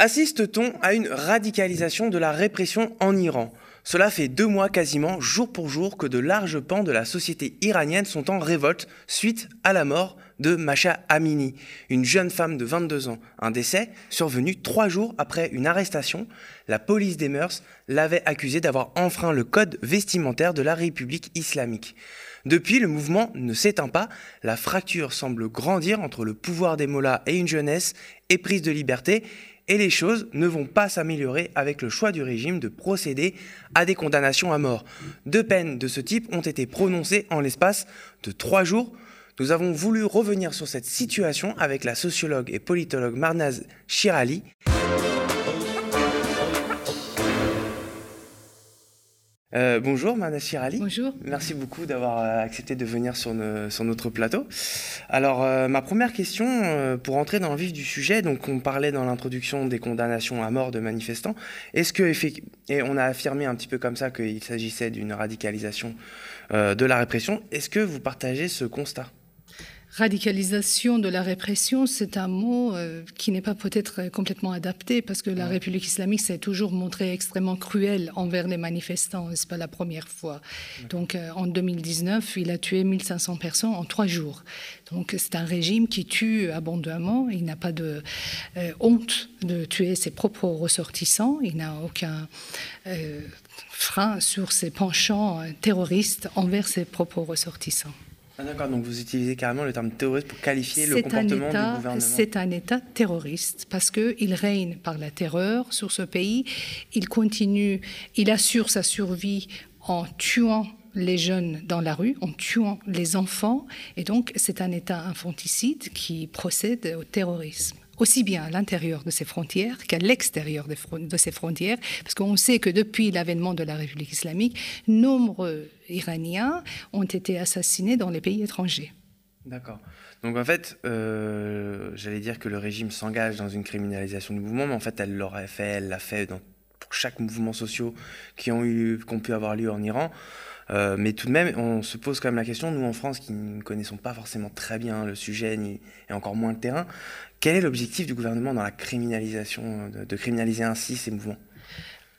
Assiste-t-on à une radicalisation de la répression en Iran? Cela fait deux mois quasiment, jour pour jour, que de larges pans de la société iranienne sont en révolte suite à la mort de Masha Amini, une jeune femme de 22 ans. Un décès survenu trois jours après une arrestation. La police des mœurs l'avait accusée d'avoir enfreint le code vestimentaire de la République islamique. Depuis, le mouvement ne s'éteint pas, la fracture semble grandir entre le pouvoir des mollahs et une jeunesse éprise de liberté, et les choses ne vont pas s'améliorer avec le choix du régime de procéder à des condamnations à mort. Deux peines de ce type ont été prononcées en l'espace de trois jours. Nous avons voulu revenir sur cette situation avec la sociologue et politologue Marnaz Shirali. Euh, bonjour Mana Chirali. Bonjour. Merci beaucoup d'avoir euh, accepté de venir sur, notre plateau. Alors euh, ma première question, pour entrer dans le vif du sujet, donc on parlait dans l'introduction des condamnations à mort de manifestants. Est-ce que et on a affirmé un petit peu comme ça qu'il s'agissait d'une radicalisation de la répression. Est-ce que vous partagez ce constat? Radicalisation de la répression, c'est un mot euh, qui n'est pas peut-être complètement adapté parce que la République islamique s'est toujours montrée extrêmement cruelle envers les manifestants. C'est pas la première fois. Donc, euh, en 2019, il a tué 1500 personnes en trois jours. Donc, c'est un régime qui tue abondamment. Il n'a pas de euh, honte de tuer ses propres ressortissants. Il n'a aucun frein sur ses penchants terroristes envers ses propres ressortissants. Ah, d'accord, donc vous utilisez carrément le terme terroriste pour qualifier le comportement du gouvernement. C'est un État terroriste parce qu'il règne par la terreur sur ce pays. Il continue, il assure sa survie en tuant les jeunes dans la rue, en tuant les enfants. Et donc, c'est un État infanticide qui procède au terrorisme aussi bien à l'intérieur de ses frontières qu'à l'extérieur de ses frontières, parce qu'on sait que depuis l'avènement de la République islamique, nombreux Iraniens ont été assassinés dans les pays étrangers. D'accord. Donc en fait, euh, j'allais dire que le régime s'engage dans une criminalisation du mouvement, mais en fait, elle l'aurait fait, elle l'a fait dans, pour chaque mouvement social qui ont eu, qu'on pu avoir lieu en Iran. Euh, mais tout de même, on se pose quand même la question, nous en France qui ne connaissons pas forcément très bien le sujet ni, et encore moins le terrain, quel est l'objectif du gouvernement dans la criminalisation, de, criminaliser ainsi ces mouvements?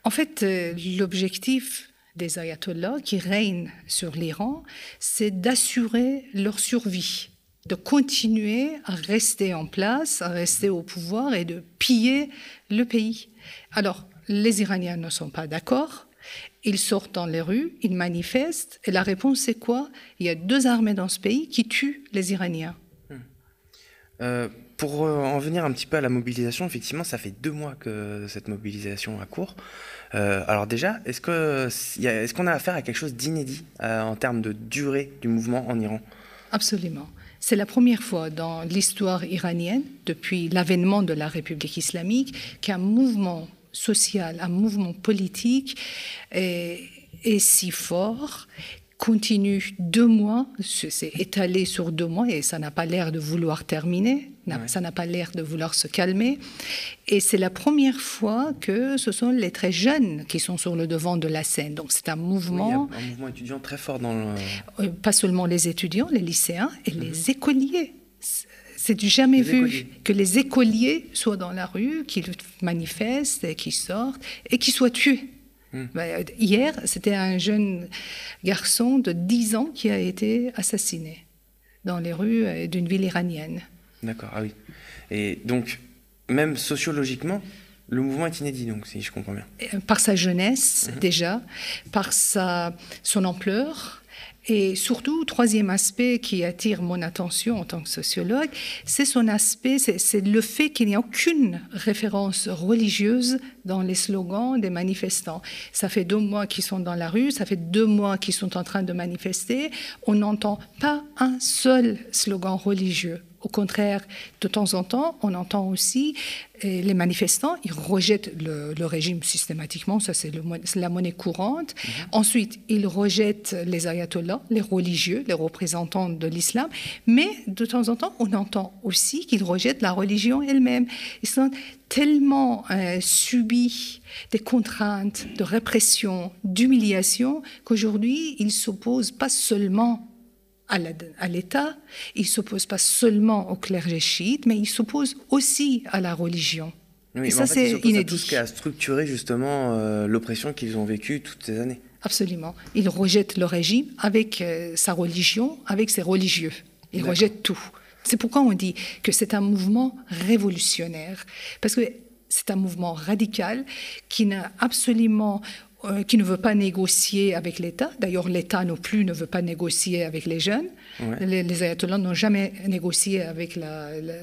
En fait, euh, l'objectif des ayatollahs qui règnent sur l'Iran, c'est d'assurer leur survie, de continuer à rester en place, à rester au pouvoir et de piller le pays. Alors, les Iraniens ne sont pas d'accord. Ils sortent dans les rues, ils manifestent, et la réponse c'est quoi? Il y a deux armées dans ce pays qui tuent les Iraniens. Hmm. Euh, pour euh, en venir un petit peu à la mobilisation, effectivement, ça fait deux mois que cette mobilisation a cours. Euh, alors déjà, est-ce qu'on est a affaire à quelque chose d'inédit euh, en termes de durée du mouvement en Iran? Absolument. C'est la première fois dans l'histoire iranienne, depuis l'avènement de la République islamique, qu'un mouvement social, un mouvement politique est, est si fort continue deux mois, c'est étalé sur deux mois et ça n'a pas l'air de vouloir terminer, ça n'a pas l'air de vouloir se calmer. Et c'est la première fois que ce sont les très jeunes qui sont sur le devant de la scène. Donc c'est un mouvement... un mouvement étudiant très fort dans le... Euh, pas seulement les étudiants, les lycéens et les mhm. écoliers. C'est du jamais vu que les écoliers soient dans la rue, qu'ils manifestent, qu'ils sortent et qu'ils soient tués. Hmm. Bah, hier, c'était un jeune garçon de 10 ans qui a été assassiné dans les rues euh, d'une ville iranienne. D'accord, ah oui. Et donc, même sociologiquement, le mouvement est inédit, donc, si je comprends bien. Par sa jeunesse, mhm. déjà, par sa, son ampleur, et surtout, troisième aspect qui attire mon attention en tant que sociologue, c'est son aspect, c'est le fait qu'il n'y a aucune référence religieuse dans les slogans des manifestants. Ça fait deux mois qu'ils sont dans la rue, ça fait deux mois qu'ils sont en train de manifester. On n'entend pas un seul slogan religieux. Au contraire, de temps en temps, on entend aussi euh, les manifestants, ils rejettent le, régime systématiquement, ça c'est la monnaie courante. Mhm. Ensuite, ils rejettent les ayatollahs, les religieux, les représentants de l'islam. Mais de temps en temps, on entend aussi qu'ils rejettent la religion elle-même. Ils sont tellement euh, subis des contraintes de répression, d'humiliation, qu'aujourd'hui, ils s'opposent pas seulement à l'État, il ne s'oppose pas seulement au clergé chiite, mais il s'oppose aussi à la religion. et ça, c'est inédit. tout ce qui a structuré justement euh, l'oppression qu'ils ont vécue toutes ces années. Absolument. Ils rejettent le régime avec euh, sa religion, avec ses religieux. Ils rejettent tout. C'est pourquoi on dit que c'est un mouvement révolutionnaire. Parce que c'est un mouvement radical qui n'a absolument euh, qui ne veut pas négocier avec l'État. D'ailleurs, l'État non plus ne veut pas négocier avec les jeunes. Les, ayatollahs n'ont jamais négocié avec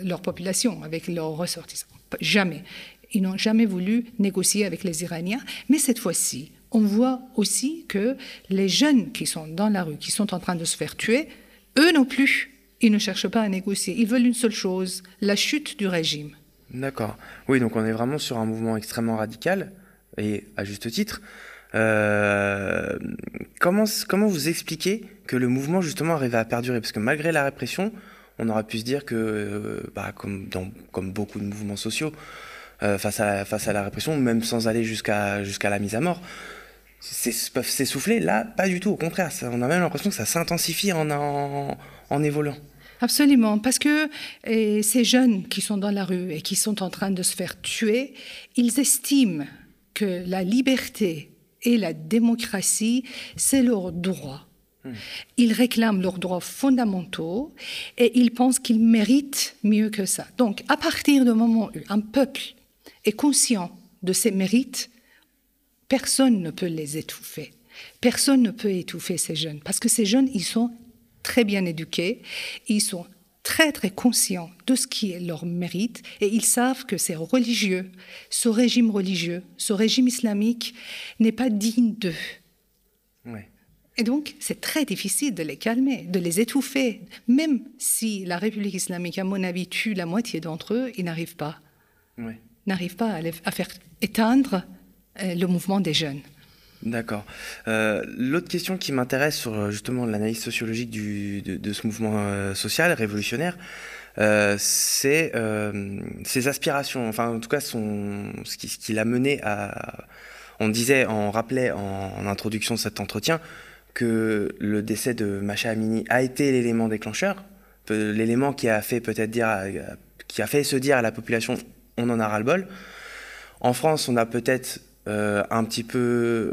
leur population, avec leurs ressortissants. Jamais. Ils n'ont jamais voulu négocier avec les Iraniens. Mais cette fois-ci, on voit aussi que les jeunes qui sont dans la rue, qui sont en train de se faire tuer, eux non plus, ils ne cherchent pas à négocier. Ils veulent une seule chose, la chute du régime. D'accord. Oui, donc on est vraiment sur un mouvement extrêmement radical, et à juste titre. Euh, comment, comment vous expliquez que le mouvement justement arrive à perdurer? Parce que malgré la répression, on aurait pu se dire que, euh, bah, comme, comme beaucoup de mouvements sociaux, euh, face, à, face à la répression, même sans aller jusqu'à jusqu'à la mise à mort, peuvent s'essouffler. Là, pas du tout. Au contraire, on a même l'impression que ça s'intensifie en, en, en, évoluant. Absolument, parce que ces jeunes qui sont dans la rue et qui sont en train de se faire tuer, ils estiment que la liberté et la démocratie, c'est leur droit. Hmm. Ils réclament leurs droits fondamentaux et ils pensent qu'ils méritent mieux que ça. Donc, à partir du moment où un peuple est conscient de ses mérites, personne ne peut les étouffer. Personne ne peut étouffer ces jeunes parce que ces jeunes, ils sont très bien éduqués, ils sont très très conscients de ce qui est leur mérite et ils savent que ces religieux, ce régime religieux, ce régime islamique n'est pas digne d'eux. Et donc, c'est très difficile de les calmer, de les étouffer. Même si la République islamique, à mon avis, tue la moitié d'entre eux, ils n'arrivent pas. N'arrivent pas à, faire éteindre euh, le mouvement des jeunes. D'accord. Euh, l'autre question qui m'intéresse sur euh, justement l'analyse sociologique de, ce mouvement euh, social révolutionnaire, c'est ses aspirations, enfin en tout cas ce qui, l'a mené à... On disait, on rappelait en, introduction de cet entretien que le décès de Macha Amini a été l'élément déclencheur, l'élément qui a fait peut-être dire, qui a fait se dire à la population, on en a ras le bol. En France, on a peut-être euh, un petit peu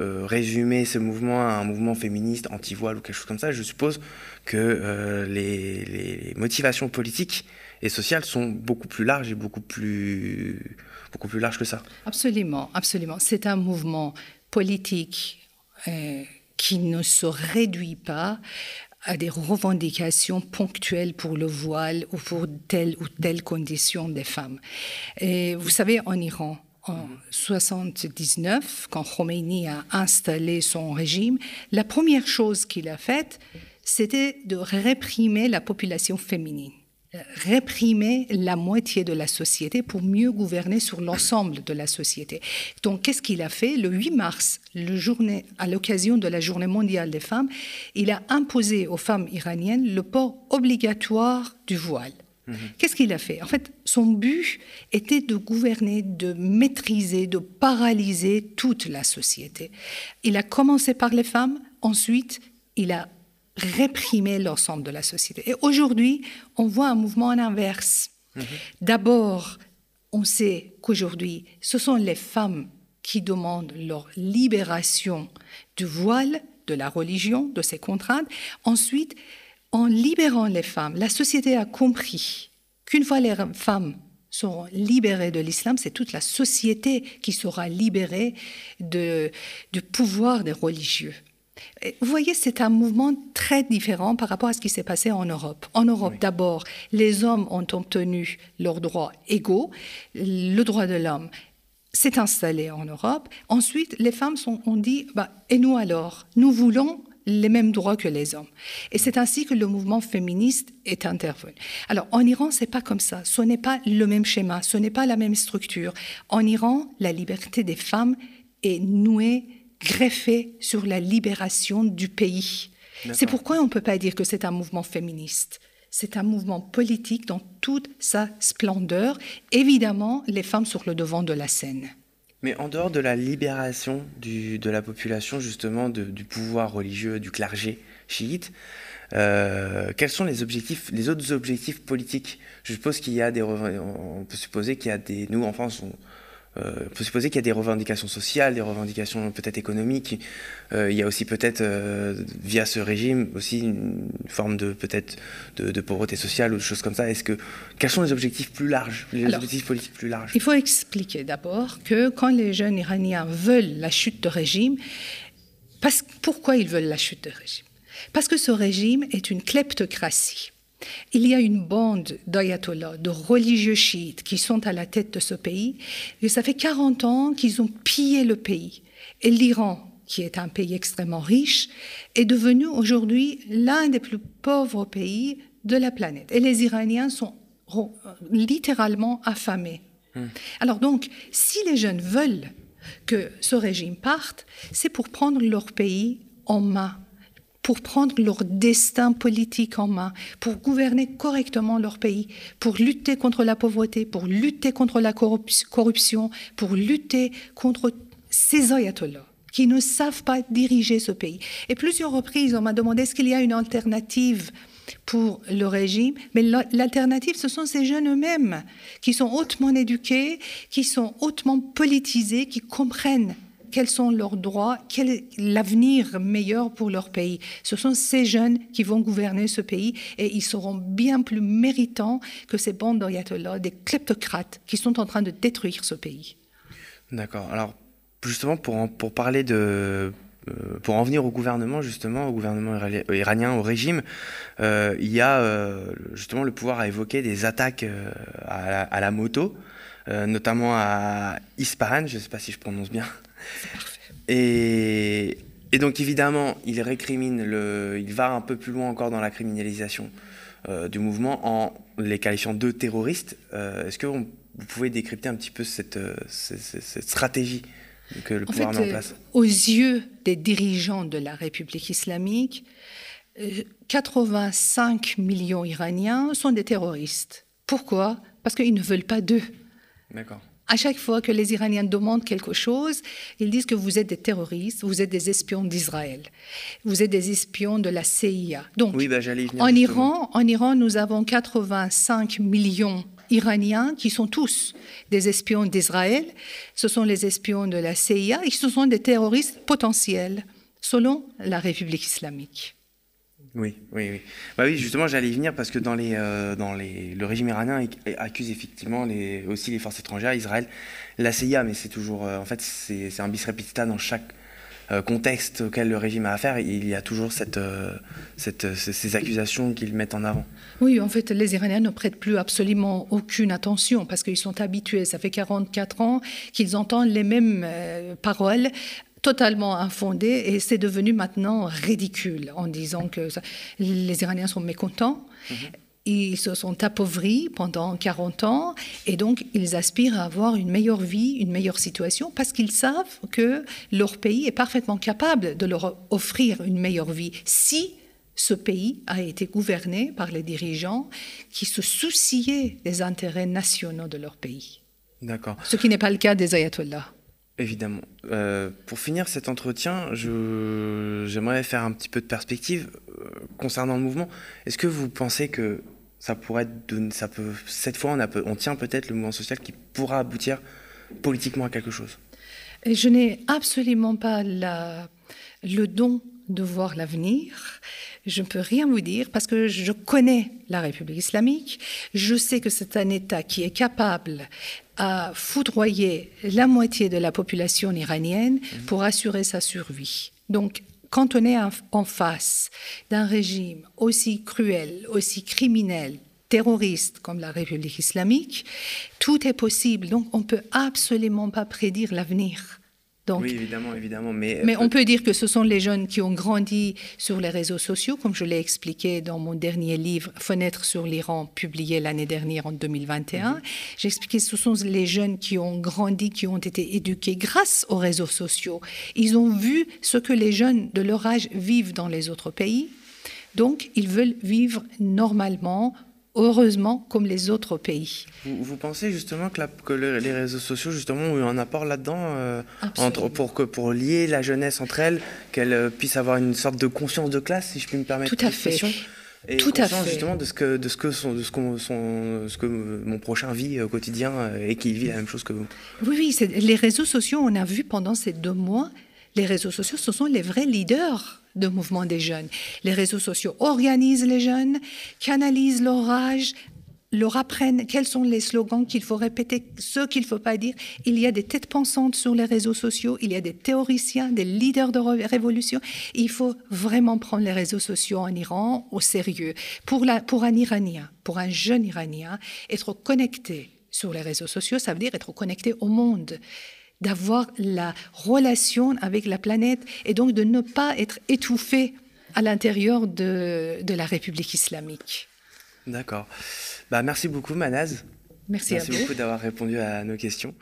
euh, résumer ce mouvement à un mouvement féministe, anti-voile ou quelque chose comme ça, je suppose que euh, les, motivations politiques et sociales sont beaucoup plus larges et beaucoup plus, beaucoup plus larges que ça. Absolument, absolument. C'est un mouvement politique qui ne se réduit pas à des revendications ponctuelles pour le voile ou pour telle ou telle condition des femmes. Et vous savez, en Iran, en 79, quand Khomeini a installé son régime, la première chose qu'il a faite, c'était de réprimer la population féminine, réprimer la moitié de la société pour mieux gouverner sur l'ensemble de la société. Donc, qu'est-ce qu'il a fait? Le 8 mars, à l'occasion de la Journée mondiale des femmes, il a imposé aux femmes iraniennes le port obligatoire du voile. Mhm. Qu'est-ce qu'il a fait? En fait, son but était de gouverner, de maîtriser, de paralyser toute la société. Il a commencé par les femmes, ensuite il a réprimé l'ensemble de la société. Et aujourd'hui, on voit un mouvement en inverse. Mhm. D'abord, on sait qu'aujourd'hui, ce sont les femmes qui demandent leur libération du voile, de la religion, de ses contraintes. Ensuite, en libérant les femmes, la société a compris qu'une fois les femmes seront libérées de l'islam, c'est toute la société qui sera libérée de, du pouvoir des religieux. vous voyez, c'est un mouvement très différent par rapport à ce qui s'est passé en Europe. En Europe, d'abord, les hommes ont obtenu leurs droits égaux, le droit de l'homme s'est installé en Europe. Ensuite, les femmes sont, ont dit, bah, et nous alors Nous voulons les mêmes droits que les hommes. Et c'est ainsi que le mouvement féministe est intervenu. Alors en Iran, c'est pas comme ça. Ce n'est pas le même schéma, ce n'est pas la même structure. En Iran, la liberté des femmes est nouée, greffée sur la libération du pays. C'est pourquoi on ne peut pas dire que c'est un mouvement féministe. C'est un mouvement politique dans toute sa splendeur. Évidemment, les femmes sur le devant de la scène. Mais en dehors de la libération de la population, justement, du pouvoir religieux, du clergé chiite, euh, quels sont les objectifs, les autres objectifs politiques? Je suppose qu'il y a des, on peut supposer qu'il y a des, nous en France, euh, peut supposer qu'il y a des revendications sociales, des revendications peut-être économiques. Euh, il y a aussi peut-être euh, via ce régime aussi une forme de peut-être de, pauvreté sociale ou de choses comme ça. Est-ce que quels sont les objectifs plus larges, les objectifs politiques plus larges? Il faut expliquer d'abord que quand les jeunes Iraniens veulent la chute de régime, parce, pourquoi ils veulent la chute de régime? Parce que ce régime est une kleptocratie. Il y a une bande d'ayatollahs, de religieux chiites qui sont à la tête de ce pays. Et ça fait 40 ans qu'ils ont pillé le pays. Et l'Iran, qui est un pays extrêmement riche, est devenu aujourd'hui l'un des plus pauvres pays de la planète. Et les Iraniens sont littéralement affamés. Hmm. Alors donc, si les jeunes veulent que ce régime parte, c'est pour prendre leur pays en main pour prendre leur destin politique en main, pour gouverner correctement leur pays, pour lutter contre la pauvreté, pour lutter contre la corruption, pour lutter contre ces ayatollahs qui ne savent pas diriger ce pays. Et plusieurs reprises, on m'a demandé est-ce qu'il y a une alternative pour le régime, mais l'alternative, ce sont ces jeunes eux-mêmes qui sont hautement éduqués, qui sont hautement politisés, qui comprennent quels sont leurs droits, quel est l'avenir meilleur pour leur pays. Ce sont ces jeunes qui vont gouverner ce pays et ils seront bien plus méritants que ces bandes d'ayatollahs, des kleptocrates qui sont en train de détruire ce pays. D'accord. Alors, justement, pour, en, pour parler de, euh, pour en venir au gouvernement, justement, au gouvernement iranien, au régime, euh, il y a euh, justement le pouvoir à évoquer des attaques à, la, moto, notamment à Ispahan, je ne sais pas si je prononce bien. Et, et, donc évidemment, il récrimine, le, il va un peu plus loin encore dans la criminalisation euh, du mouvement en les qualifiant de terroristes. Euh, est-ce que vous pouvez décrypter un petit peu cette, euh, cette, stratégie que le pouvoir met en place? Aux yeux des dirigeants de la République islamique, 85 millions Iraniens sont des terroristes. Pourquoi? Parce qu'ils ne veulent pas d'eux. D'accord. À chaque fois que les Iraniens demandent quelque chose, ils disent que vous êtes des terroristes, vous êtes des espions d'Israël, vous êtes des espions de la CIA. Donc, bah, en, Iran, en Iran, nous avons 85 millions Iraniens qui sont tous des espions d'Israël. Ce sont les espions de la CIA et ce sont des terroristes potentiels, selon la République islamique. Oui, oui, oui. Bah oui, justement, j'allais y venir parce que dans, les, euh, dans les, le régime iranien accuse effectivement les, aussi les forces étrangères, Israël, la CIA, mais c'est toujours, euh, en fait, c'est un bis repetita dans chaque euh, contexte auquel le régime a affaire. Il y a toujours cette, cette, ces accusations qu'ils mettent en avant. Oui, en fait, les Iraniens ne prêtent plus absolument aucune attention parce qu'ils sont habitués. Ça fait 44 ans qu'ils entendent les mêmes paroles totalement infondé et c'est devenu maintenant ridicule en disant que les Iraniens sont mécontents. Mhm. Ils se sont appauvris pendant 40 ans et donc ils aspirent à avoir une meilleure vie, une meilleure situation parce qu'ils savent que leur pays est parfaitement capable de leur offrir une meilleure vie si ce pays a été gouverné par les dirigeants qui se souciaient des intérêts nationaux de leur pays. D'accord. Ce qui n'est pas le cas des ayatollahs. Évidemment. Euh, pour finir cet entretien, j'aimerais faire un petit peu de perspective euh, concernant le mouvement. Est-ce que vous pensez que ça pourrait ça peut, cette fois, on, tient peut-être le mouvement social qui pourra aboutir politiquement à quelque chose? Je n'ai absolument pas le don de voir l'avenir. Je ne peux rien vous dire parce que je connais la République islamique. Je sais que c'est un État qui est capable à foudroyer la moitié de la population iranienne pour assurer sa survie. Donc, quand on est en face d'un régime aussi cruel, aussi criminel, terroriste comme la République islamique, tout est possible. Donc, on ne peut absolument pas prédire l'avenir oui, évidemment, évidemment. Mais, mais on peut dire que ce sont les jeunes qui ont grandi sur les réseaux sociaux, comme je l'ai expliqué dans mon dernier livre, Fenêtre sur l'Iran, publié l'année dernière en 2021. Mhm. J'ai expliqué que ce sont les jeunes qui ont grandi, qui ont été éduqués grâce aux réseaux sociaux. Ils ont vu ce que les jeunes de leur âge vivent dans les autres pays. Donc, ils veulent vivre normalement, heureusement comme les autres pays. Vous, pensez justement que, les réseaux sociaux justement ont eu un apport là-dedans euh, pour, que, pour lier la jeunesse entre elles, qu'elles euh, puissent avoir une sorte de conscience de classe, si je puis me permettre Tout à fait. Et Tout à fait. justement de ce que de ce que son, de ce, qu'on- son- ce que mon prochain vit au quotidien euh, et qu'il vit la même chose que vous. Oui, oui, les réseaux sociaux, on a vu pendant ces deux mois, les réseaux sociaux, ce sont les vrais leaders de mouvement des jeunes. Les réseaux sociaux organisent les jeunes, canalisent leur rage, leur apprennent quels sont les slogans qu'il faut répéter, ceux qu'il ne faut pas dire. Il y a des têtes pensantes sur les réseaux sociaux, il y a des théoriciens, des leaders de ré- révolution. Il faut vraiment prendre les réseaux sociaux en Iran au sérieux. Pour, pour un Iranien, pour un jeune Iranien, être connecté sur les réseaux sociaux, ça veut dire être connecté au monde d'avoir la relation avec la planète et donc de ne pas être étouffé à l'intérieur de, de la République islamique. D'accord. Bah, merci beaucoup Manaz. Merci, Merci à vous. beaucoup d'avoir répondu à nos questions.